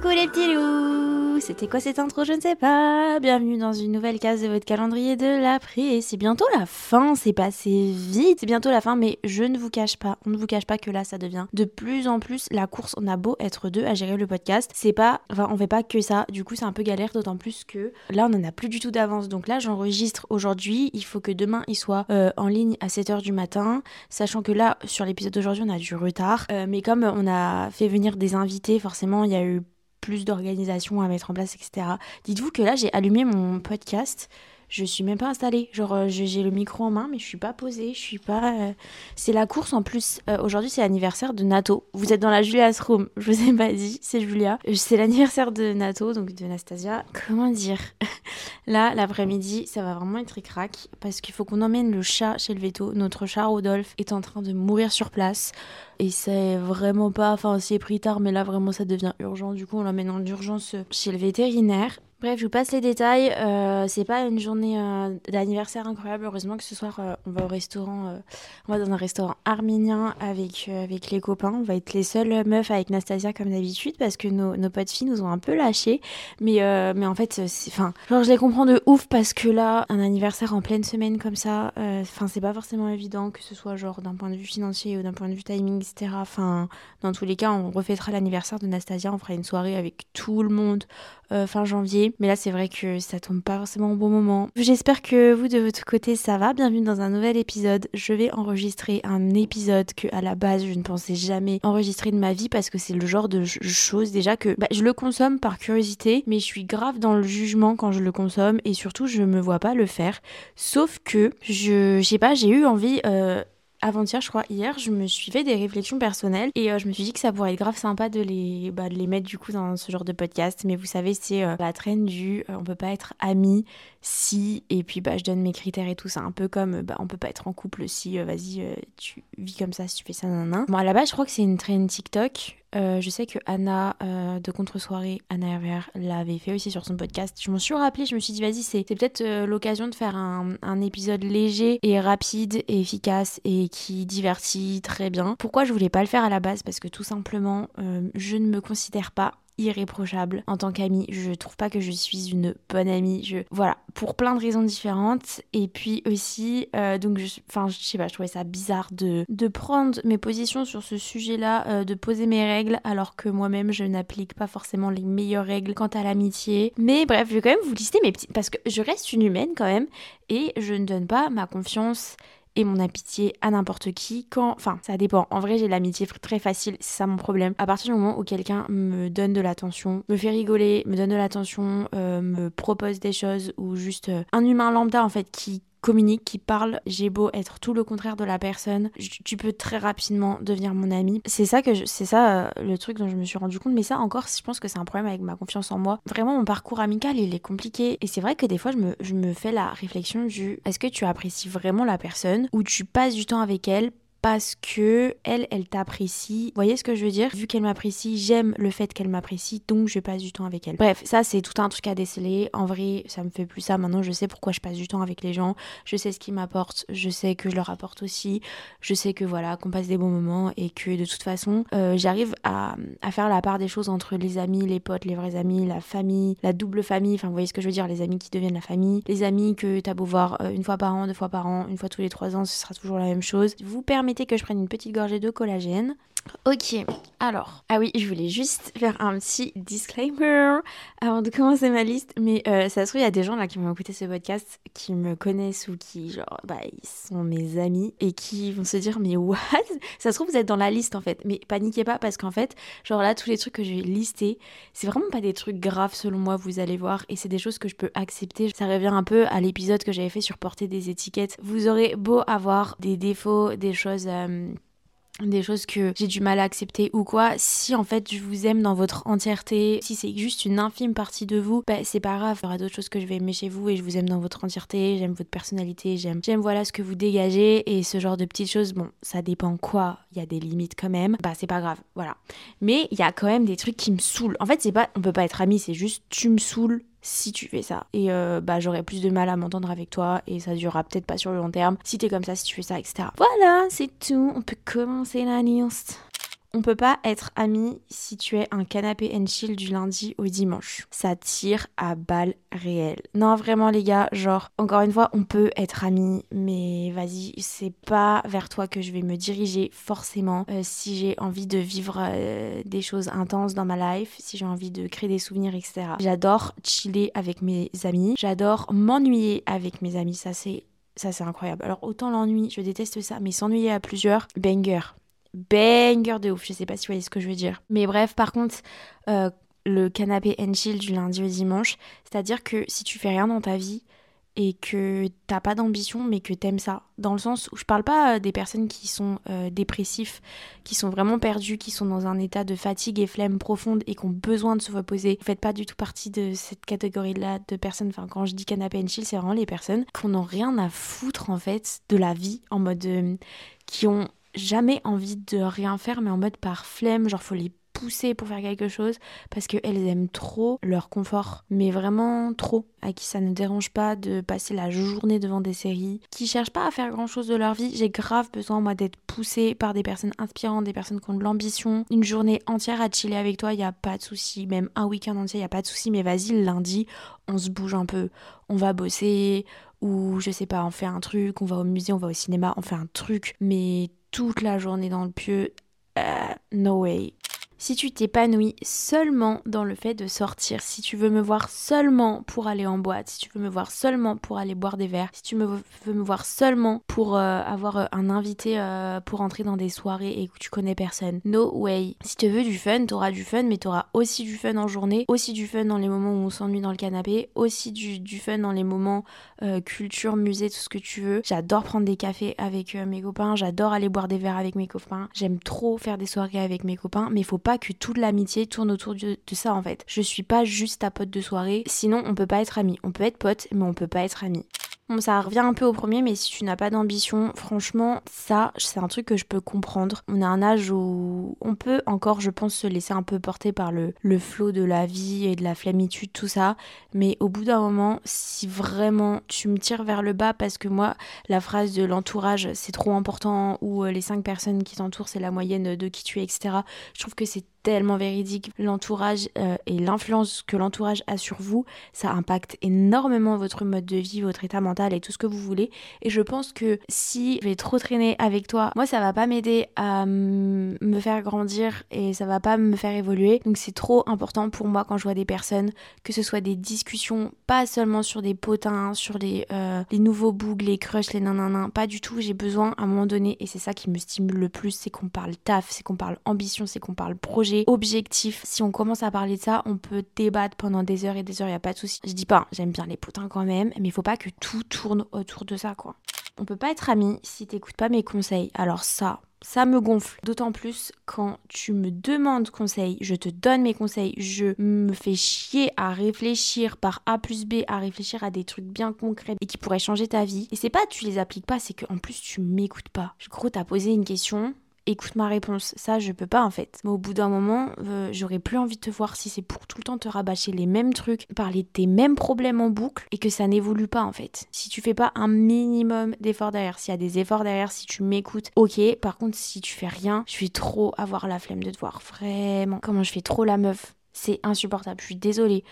Coucou les petits loups C'était quoi cette intro Je ne sais pas. Bienvenue dans une nouvelle case de votre calendrier de l'après. C'est bientôt la fin, c'est passé vite. C'est bientôt la fin, mais je ne vous cache pas, on ne vous cache pas que là ça devient de plus en plus la course. On a beau être deux à gérer le podcast, c'est pas, enfin on fait pas que ça. Du coup c'est un peu galère, d'autant plus que là on en a plus du tout d'avance. Donc là j'enregistre aujourd'hui. Il faut que demain il soit euh, en ligne à 7h du matin, sachant que là sur l'épisode d'aujourd'hui on a du retard. Euh, mais comme on a fait venir des invités, forcément il y a eu plus d'organisation à mettre en place, etc. Dites-vous que là, j'ai allumé mon podcast. Je suis même pas installée. Genre, euh, j'ai le micro en main, mais je suis pas posée. Je suis pas. euh, C'est la course en plus. Euh, Aujourd'hui, c'est l'anniversaire de Nato. Vous êtes dans la Julia's Room. Je vous ai pas dit, c'est Julia. C'est l'anniversaire de Nato, donc de Nastasia. Comment dire? Là, l'après-midi, ça va vraiment être crack parce qu'il faut qu'on emmène le chat chez le veto. Notre chat Rodolphe est en train de mourir sur place. Et c'est vraiment pas. Enfin, c'est pris tard, mais là, vraiment, ça devient urgent. Du coup, on l'emmène en urgence chez le vétérinaire. Bref, je vous passe les détails. Euh, c'est pas une journée euh, d'anniversaire incroyable. Heureusement que ce soir, euh, on va au restaurant. euh, on va dans un restaurant arménien avec, les copains. On va être les seules meufs avec Nastasia comme d'habitude parce que nos, nos potes filles nous ont un peu lâchés. Mais, en fait. Enfin, genre, je les comprends de ouf parce que là, un anniversaire en pleine semaine comme ça, enfin, c'est pas forcément évident que ce soit genre d'un point de vue financier ou d'un point de vue timing, etc. Enfin, dans tous les cas, on refêtera l'anniversaire de Nastasia. On fera une soirée avec tout le monde fin janvier. Mais là, c'est vrai que ça tombe pas forcément au bon moment. J'espère que vous, de votre côté, ça va. Bienvenue dans un nouvel épisode. Je vais enregistrer un épisode que, à la base, je ne pensais jamais enregistrer de ma vie parce que c'est le genre de ch- choses déjà que bah, je le consomme par curiosité, mais je suis grave dans le jugement quand je le consomme et surtout, je me vois pas le faire. Sauf que, je, je sais pas, j'ai eu envie. euh, avant-hier, je crois, hier, je me suis fait des réflexions personnelles et euh, je me suis dit que ça pourrait être grave sympa de les, bah, de les mettre du coup dans ce genre de podcast. Mais vous savez, c'est euh, la traîne du euh, on peut pas être amis si, et puis bah, je donne mes critères et tout. C'est un peu comme bah, on peut pas être en couple si, euh, vas-y, euh, tu vis comme ça si tu fais ça, nan, nan. Bon, à la base, je crois que c'est une traîne TikTok. Euh, je sais que Anna de Contre-soirée, Anna Hervère, l'avait fait aussi sur son podcast. Je m'en suis rappelé, je me suis dit, vas-y, c'est peut-être l'occasion de faire un, un épisode léger et rapide et efficace et qui divertit très bien. Pourquoi je voulais pas le faire à la base? Parce que tout simplement, je ne me considère pas irréprochable en tant qu'amie. Je trouve pas que je suis une bonne amie. Je voilà pour plein de raisons différentes. Et puis aussi, euh, donc je, enfin je sais pas, je trouvais ça bizarre de de prendre mes positions sur ce sujet-là, euh, de poser mes règles, alors que moi-même je n'applique pas forcément les meilleures règles quant à l'amitié. Mais bref, je vais quand même vous lister mes petits parce que je reste une humaine quand même et je ne donne pas ma confiance et mon amitié à n'importe qui quand enfin ça dépend. En vrai j'ai l'amitié très facile c'est ça mon problème. À partir du moment où quelqu'un me donne de l'attention me fait rigoler me donne de l'attention euh, me propose des choses ou juste euh, un humain lambda en fait qui communique, qui parle, j'ai beau être tout le contraire de la personne, tu peux très rapidement devenir mon ami. C'est ça que c'est ça euh, le truc dont je me suis rendu compte, mais ça encore, je pense que c'est un problème avec ma confiance en moi. Vraiment, mon parcours amical, il est compliqué, et c'est vrai que des fois, je me, je me fais la réflexion du est-ce que tu apprécies vraiment la personne ou tu passes du temps avec elle parce que elle, elle t'apprécie. Vous voyez ce que je veux dire? Vu qu'elle m'apprécie, j'aime le fait qu'elle m'apprécie, donc je passe du temps avec elle. Bref, ça c'est tout un truc à déceler. En vrai, ça me fait plus ça. Maintenant, je sais pourquoi je passe du temps avec les gens. Je sais ce qu'ils m'apportent. Je sais que je leur apporte aussi. Je sais que voilà, qu'on passe des bons moments et que de toute façon, euh, j'arrive à, faire la part des choses entre les amis, les potes, les vrais amis, la famille, la double famille. Enfin, vous voyez ce que je veux dire? Les amis qui deviennent la famille, les amis que t'as beau voir euh, une fois par an, deux fois par an, une fois tous les trois ans, ce sera toujours la même chose. Vous permettez que je prenne une petite gorgée de collagène. Ok, alors, ah oui, je voulais juste faire un petit disclaimer avant de commencer ma liste, mais euh, ça se trouve, il y a des gens là qui vont écouter ce podcast, qui me connaissent ou qui, genre, bah, ils sont mes amis et qui vont se dire, mais what? Ça se trouve, vous êtes dans la liste en fait, mais paniquez pas parce qu'en fait, genre là, tous les trucs que j'ai listés, c'est vraiment pas des trucs graves selon moi, vous allez voir, et c'est des choses que je peux accepter. Ça revient un peu à l'épisode que j'avais fait sur porter des étiquettes. Vous aurez beau avoir des défauts, des choses. euh, des choses que j'ai du mal à accepter ou quoi, si en fait je vous aime dans votre entièreté, si c'est juste une infime partie de vous, bah c'est pas grave, il y aura d'autres choses que je vais aimer chez vous et je vous aime dans votre entièreté, j'aime votre personnalité, j'aime j'aime voilà ce que vous dégagez et ce genre de petites choses, bon, ça dépend quoi, il y a des limites quand même, bah c'est pas grave, voilà. Mais il y a quand même des trucs qui me saoulent. En fait, c'est pas on peut pas être amis, c'est juste tu me saoules si tu fais ça. Et euh, bah j'aurais plus de mal à m'entendre avec toi et ça durera peut-être pas sur le long terme si t'es comme ça, si tu fais ça, etc. Voilà, c'est tout. On peut commencer la liste. On peut pas être ami si tu es un canapé and chill du lundi au dimanche. Ça tire à balles réelles. Non, vraiment, les gars, genre, encore une fois, on peut être amis, mais vas-y, c'est pas vers toi que je vais me diriger forcément euh, si j'ai envie de vivre euh, des choses intenses dans ma life, si j'ai envie de créer des souvenirs, etc. J'adore chiller avec mes amis. J'adore m'ennuyer avec mes amis. Ça, c'est ça, c'est incroyable. Alors, autant l'ennui, je déteste ça, mais s'ennuyer à plusieurs, banger. Banger de ouf. Je sais pas si vous voyez ce que je veux dire. Mais bref, par contre, euh, le canapé and chill du lundi au dimanche, c'est-à-dire que si tu fais rien dans ta vie, et que t'as pas d'ambition mais que t'aimes ça. Dans le sens où je parle pas euh, des personnes qui sont euh, dépressifs, qui sont vraiment perdus, qui sont dans un état de fatigue et flemme profonde et qui ont besoin de se reposer. Vous faites pas du tout partie de cette catégorie-là de personnes. Enfin, quand je dis canapé and chill, c'est vraiment les personnes qui n'ont rien à foutre en fait de la vie, en mode euh, qui ont jamais envie de rien faire mais en mode par flemme, genre faut les pousser pour faire quelque chose parce qu'elles aiment trop leur confort, mais vraiment trop, à qui ça ne dérange pas de passer la journée devant des séries, qui cherchent pas à faire grand chose de leur vie. J'ai grave besoin, moi, d'être poussée par des personnes inspirantes, des personnes qui ont de l'ambition. Une journée entière à chiller avec toi, il y a pas de souci, même un week-end entier, il y a pas de souci, mais vas-y, lundi, on se bouge un peu, on va bosser, ou je sais pas, on fait un truc, on va au musée, on va au cinéma, on fait un truc, mais toute la journée dans le pieu, euh, no way si tu t'épanouis seulement dans le fait de sortir, si tu veux me voir seulement pour aller en boîte, si tu veux me voir seulement pour aller boire des verres, si tu veux me voir seulement pour euh, avoir euh, un invité euh, pour entrer dans des soirées et que tu connais personne, no way. Si tu veux du fun, t'auras du fun, mais t'auras aussi du fun en journée, aussi du fun dans les moments où on s'ennuie dans le canapé, aussi du, du fun dans les moments culture, musée, tout ce que tu veux. J'adore prendre des cafés avec mes copains, j'adore aller boire des verres avec mes copains, j'aime trop faire des soirées avec mes copains, mais faut pas que toute l'amitié tourne autour de, ça en fait. Je suis pas juste ta pote de soirée, sinon on peut pas être amis. On peut être pote, mais on peut pas être amis. Ça revient un peu au premier, mais si tu n'as pas d'ambition, franchement, ça, c'est un truc que je peux comprendre. On a un âge où on peut encore, je pense, se laisser un peu porter par le, le flot de la vie et de la flamitude, tout ça. Mais au bout d'un moment, si vraiment tu me tires vers le bas, parce que moi, la phrase de l'entourage, c'est trop important, ou euh, les cinq personnes qui t'entourent, c'est la moyenne de qui tu es, etc. Je trouve que c'est tellement véridique. L'entourage euh, et l'influence que l'entourage a sur vous, ça impacte énormément votre mode de vie, votre état mental et tout ce que vous voulez. Et je pense que si je vais trop traîner avec toi, moi ça va pas m'aider à me faire grandir et ça va pas me faire évoluer. Donc c'est trop important pour moi quand je vois des personnes, que ce soit des discussions, pas seulement sur des potins, sur les, euh, les nouveaux bougs, les crushs, les nanana, pas du tout. J'ai besoin à un moment donné, et c'est ça qui me stimule le plus, c'est qu'on parle taf, c'est qu'on parle ambition, c'est qu'on parle projet objectif. Si on commence à parler de ça, on peut débattre pendant des heures et des heures, il y a pas de souci. Je dis pas, j'aime bien les potins quand même, mais il faut pas que tout tourne autour de ça quoi. On peut pas être amis si t'écoutes pas mes conseils. Alors ça, ça me gonfle. D'autant plus quand tu me demandes conseil, je te donne mes conseils, je me fais chier à réfléchir par A plus B, à réfléchir à des trucs bien concrets et qui pourraient changer ta vie. Et c'est pas tu les appliques pas, c'est qu'en plus tu m'écoutes pas. Gros, t'as posé une question, écoute ma réponse. Ça, je peux pas en fait. Mais au bout d'un moment, euh, j'aurais plus envie de te voir si c'est pour tout le temps te rabâcher les mêmes trucs, parler de tes mêmes problèmes en boucle et que ça n'évolue pas en fait. Si tu fais pas un minimum d'efforts derrière, s'il y a des efforts derrière, si tu m'écoutes, ok. Par contre, si tu fais rien, je vais trop avoir la flemme de te voir. Vraiment. Comment je fais trop la meuf? C'est insupportable. Je suis désolée.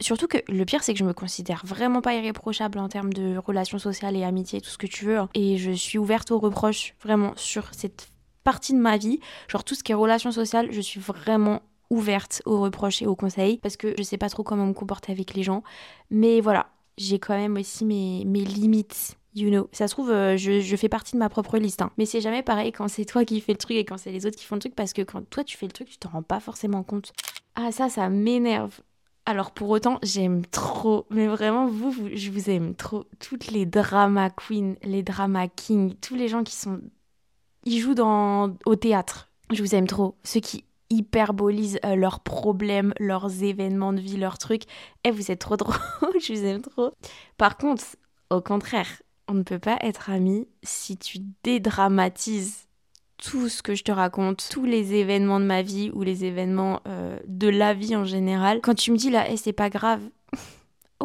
Surtout que le pire, c'est que je me considère vraiment pas irréprochable en termes de relations sociales et amitié, tout ce que tu veux. Hein. Et je suis ouverte aux reproches, vraiment, sur cette partie de ma vie. Genre tout ce qui est relations sociales, je suis vraiment ouverte aux reproches et aux conseils parce que je sais pas trop comment me comporter avec les gens. Mais voilà, j'ai quand même aussi mes, mes limites. You know, ça se trouve, euh, je, je, fais partie de ma propre liste. Hein. Mais c'est jamais pareil quand c'est toi qui fais le truc et quand c'est les autres qui font le truc parce que quand toi tu fais le truc, tu t'en rends pas forcément compte. Ah, ça, ça m'énerve. Alors pour autant, j'aime trop, mais vraiment, vous, vous, je vous aime trop. Toutes les drama queens, les drama kings, tous les gens qui sont ils jouent dans, au théâtre. Je vous aime trop. Ceux qui hyperbolisent euh, leurs problèmes, leurs événements de vie, leurs trucs. Eh, vous êtes trop drôle, je vous aime trop. Par contre, au contraire, on ne peut pas être amis si tu dédramatises tout ce que je te raconte, tous les événements de ma vie ou les événements euh, de la vie en général. Quand tu me dis là, eh, c'est pas grave,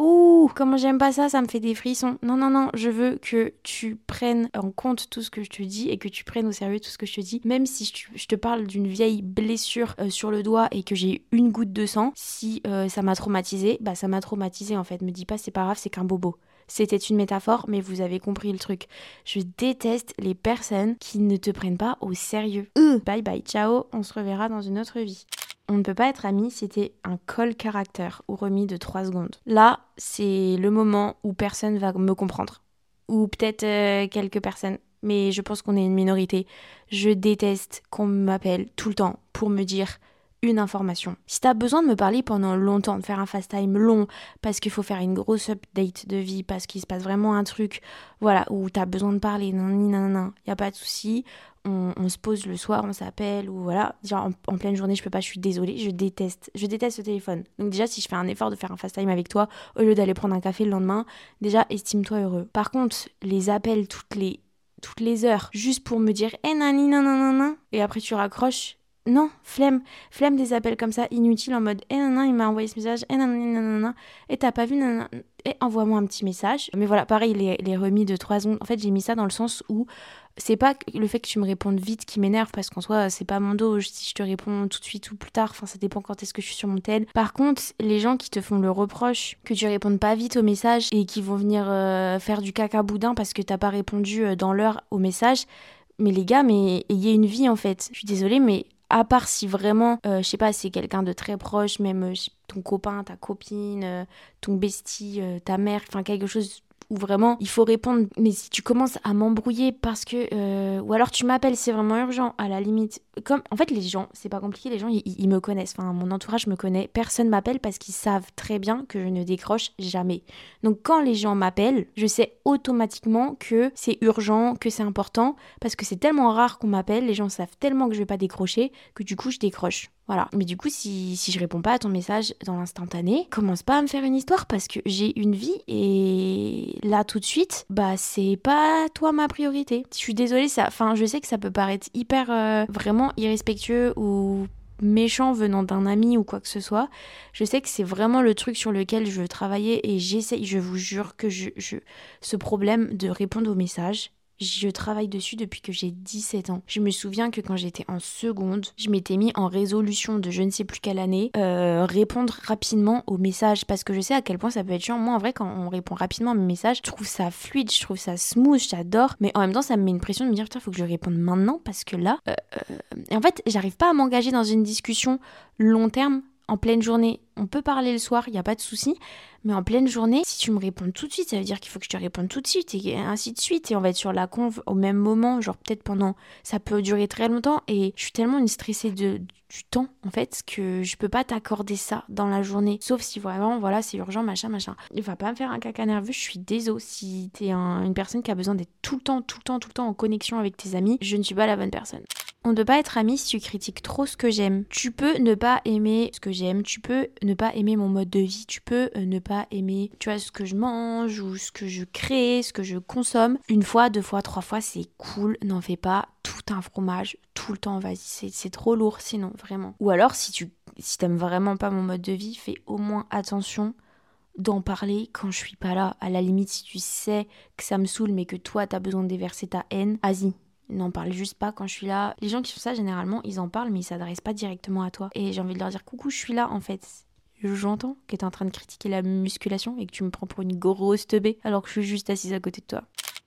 Ouh, comment j'aime pas ça, ça me fait des frissons. Non, non, non, je veux que tu prennes en compte tout ce que je te dis et que tu prennes au sérieux tout ce que je te dis. Même si je te parle d'une vieille blessure euh, sur le doigt et que j'ai une goutte de sang, si euh, ça m'a traumatisé, bah ça m'a traumatisé en fait. Me dis pas c'est pas grave, c'est qu'un bobo. C'était une métaphore, mais vous avez compris le truc. Je déteste les personnes qui ne te prennent pas au sérieux. Euh. Bye bye, ciao, on se reverra dans une autre vie on ne peut pas être amis si t'es un call caractère ou remis de 3 secondes. Là, c'est le moment où personne va me comprendre. Ou peut-être euh, quelques personnes. Mais je pense qu'on est une minorité. Je déteste qu'on m'appelle tout le temps pour me dire une information. Si t'as besoin de me parler pendant longtemps, de faire un fast time long, parce qu'il faut faire une grosse update de vie, parce qu'il se passe vraiment un truc, voilà, où t'as besoin de parler, non, non, non, y a pas de souci on, se pose le soir, on s'appelle, ou voilà. En, pleine journée, je peux pas, je suis désolée, je déteste, je déteste ce téléphone. Donc déjà, si je fais un effort de faire un fast time avec toi, au lieu d'aller prendre un café le lendemain, déjà, estime-toi heureux. Par contre, les appels toutes les, toutes les heures, juste pour me dire, eh nani, nanana, et après tu raccroches, non, flemme, flemme des appels comme ça, inutiles, en mode, eh nanana, il m'a envoyé ce message, eh nanana, nanana, et t'as pas vu, nanana, et envoie-moi un petit message. Mais voilà, pareil, les, les remis de 3 secondes, en fait, j'ai mis ça dans le sens où c'est pas le fait que tu me répondes vite qui m'énerve parce qu'en soi c'est pas mon dos. Si je te réponds tout de suite ou plus tard enfin ça dépend quand est-ce que je suis sur mon tel. Par contre les gens qui te font le reproche que tu répondes pas vite au message et qui vont venir euh, faire du caca boudin parce que t'as pas répondu euh, dans l'heure au message mais les gars mais ayez une vie en fait. Je suis désolée mais à part si vraiment, euh, je sais pas, c'est quelqu'un de très proche, même ton copain, ta copine, ton bestie, ta mère, enfin quelque chose où vraiment il faut répondre. Mais si tu commences à m'embrouiller parce que. Euh, ou alors tu m'appelles, c'est vraiment urgent, à la limite. Comme, en fait, les gens, c'est pas compliqué, les gens, ils, me connaissent. Enfin, mon entourage me connaît. Personne m'appelle parce qu'ils savent très bien que je ne décroche jamais. Donc, quand les gens m'appellent, je sais automatiquement que c'est urgent, que c'est important, parce que c'est tellement rare qu'on m'appelle, les gens savent tellement que je vais pas décrocher, que du coup, je décroche. Voilà. Mais du coup, si, si je réponds pas à ton message dans l'instantané, commence pas à me faire une histoire parce que j'ai une vie et là tout de suite, bah c'est pas toi ma priorité. Je suis désolée, ça, enfin je sais que ça peut paraître hyper euh, vraiment irrespectueux ou méchant venant d'un ami ou quoi que ce soit. Je sais que c'est vraiment le truc sur lequel je veux travailler et j'essaye, je vous jure que je, ce problème de répondre aux messages, je travaille dessus depuis que j'ai 17 ans. Je me souviens que quand j'étais en seconde, je m'étais mis en résolution de je ne sais plus quelle année, euh, répondre rapidement aux messages parce que je sais à quel point ça peut être chiant. Moi, en vrai, quand on répond rapidement à mes messages, je trouve ça fluide, je trouve ça smooth, j'adore. Mais en même temps, ça me met une pression de me dire putain, faut que je réponde maintenant parce que là. Euh, euh, en fait, j'arrive pas à m'engager dans une discussion long terme en pleine journée. On peut parler le soir, il n'y a pas de souci. Mais en pleine journée, si tu me réponds tout de suite, ça veut dire qu'il faut que je te réponde tout de suite et ainsi de suite. Et on va être sur la conve au même moment, genre peut-être pendant. Ça peut durer très longtemps. Et je suis tellement une stressée de, du temps, en fait, que je peux pas t'accorder ça dans la journée. Sauf si vraiment, voilà, c'est urgent, machin, machin. Il va pas me faire un caca nerveux, je suis désolée. Si t'es une personne qui a besoin d'être tout le temps, tout le temps, tout le temps en connexion avec tes amis, je ne suis pas la bonne personne. On ne peut pas être ami si tu critiques trop ce que j'aime. Tu peux ne pas aimer ce que j'aime, tu peux ne pas aimer mon mode de vie, tu peux euh, ne pas aimer, tu vois, ce que je mange ou ce que je crée, ce que je consomme. Une fois, deux fois, trois fois, c'est cool, n'en fais pas tout un fromage tout le temps, vas-y, c'est trop lourd sinon, vraiment. Ou alors, si tu si t'aimes vraiment pas mon mode de vie, fais au moins attention d'en parler quand je suis pas là. À la limite, si tu sais que ça me saoule, mais que toi, t'as besoin de déverser ta haine, vas-y, n'en parle juste pas quand je suis là. Les gens qui font ça, généralement, ils en parlent, mais ils s'adressent pas directement à toi. Et j'ai envie de leur dire coucou, je suis là en fait. J'entends que t'es en train de critiquer la musculation et que tu me prends pour une grosse teubée alors que je suis juste assise à côté de toi.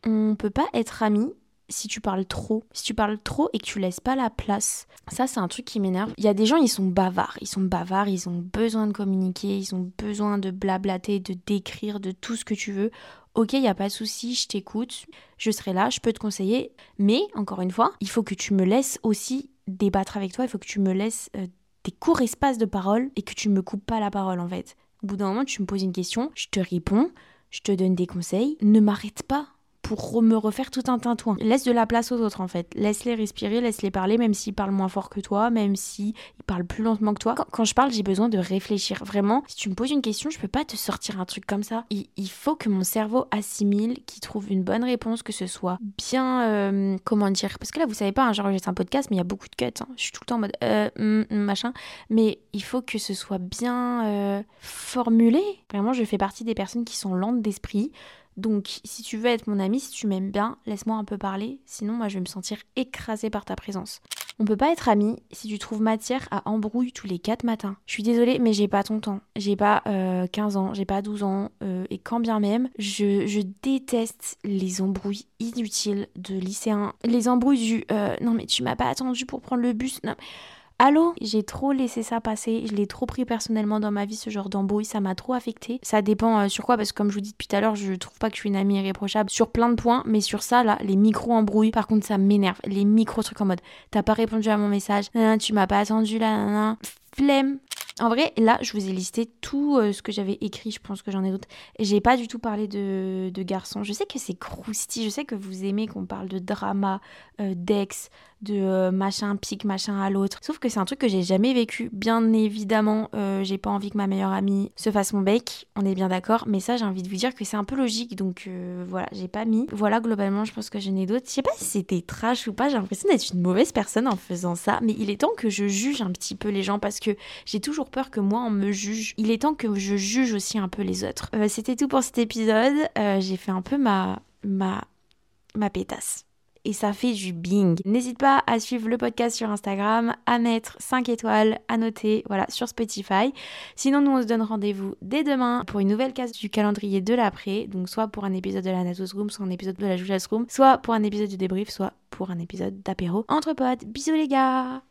On peut pas être amis si tu parles trop. Si tu parles trop et que tu laisses pas la place, ça c'est un truc qui m'énerve. Il y a des gens, ils sont bavards. Ils sont bavards, ils ont besoin de communiquer, ils ont besoin de blablater, de décrire, de tout ce que tu veux. Ok, il n'y a pas de souci, je t'écoute, je serai là, je peux te conseiller. Mais, encore une fois, il faut que tu me laisses aussi débattre avec toi, il faut que tu me laisses euh, des courts espaces de parole et que tu me coupes pas la parole en fait. Au bout d'un moment, tu me poses une question, je te réponds, je te donne des conseils, ne m'arrête pas me refaire tout un tintouin. Laisse de la place aux autres en fait. Laisse-les respirer, laisse-les parler, même s'ils parlent moins fort que toi, même s'ils parlent plus lentement que toi. Quand, je parle, j'ai besoin de réfléchir. Vraiment, si tu me poses une question, je peux pas te sortir un truc comme ça. Il, faut que mon cerveau assimile, qu'il trouve une bonne réponse, que ce soit bien. Euh, comment dire Parce que là, vous savez pas, hein, j'enregistre un podcast, mais il y a beaucoup de cuts. Hein. Je suis tout le temps en mode. Euh, mm, mm, machin. Mais il faut que ce soit bien euh, formulé. Vraiment, je fais partie des personnes qui sont lentes d'esprit. Donc, si tu veux être mon ami, si tu m'aimes bien, laisse-moi un peu parler. Sinon, moi, je vais me sentir écrasée par ta présence. On peut pas être amis si tu trouves matière à embrouille tous les 4 matins. Je suis désolée, mais j'ai pas ton temps. J'ai pas 15 euh, ans, j'ai pas 12 ans. Euh, et quand bien même, je, je, déteste les embrouilles inutiles de lycéens. Les embrouilles du non, mais tu m'as pas attendu pour prendre le bus. Non. Allô? J'ai trop laissé ça passer, je l'ai trop pris personnellement dans ma vie, ce genre d'embrouille, ça m'a trop affecté. Ça dépend euh, sur quoi, parce que comme je vous dis depuis tout à l'heure, je trouve pas que je suis une amie irréprochable sur plein de points, mais sur ça, là, les micro-embrouilles, par contre, ça m'énerve. Les micro-trucs en mode, t'as pas répondu à mon message, tu m'as pas attendu là, flemme. En vrai, là, je vous ai listé tout euh, ce que j'avais écrit, je pense que j'en ai d'autres. J'ai pas du tout parlé de, de garçons. Je sais que c'est croustillant, je sais que vous aimez qu'on parle de drama, euh, d'ex, de euh, machin pique machin à l'autre. Sauf que c'est un truc que j'ai jamais vécu. Bien évidemment, euh, j'ai pas envie que ma meilleure amie se fasse mon bec, on est bien d'accord, mais ça j'ai envie de vous dire que c'est un peu logique, donc euh, voilà, j'ai pas mis. Voilà, globalement, je pense que j'en ai d'autres. Je sais pas si c'était trash ou pas, j'ai l'impression d'être une mauvaise personne en faisant ça, mais il est temps que je juge un petit peu les gens parce que j'ai toujours peur que moi on me juge. Il est temps que je juge aussi un peu les autres. c'était tout pour cet épisode, j'ai fait un peu ma ma ma pétasse et ça fait du bing. N'hésite pas à suivre le podcast sur Instagram, à mettre 5 étoiles, à noter, voilà, sur Spotify. Sinon, nous, on se donne rendez-vous dès demain pour une nouvelle case du calendrier de l'après. Donc, soit pour un épisode de la Natos Room, soit un épisode de la Julia's Room, soit pour un épisode du débrief, soit pour un épisode d'apéro entre potes. Bisous les gars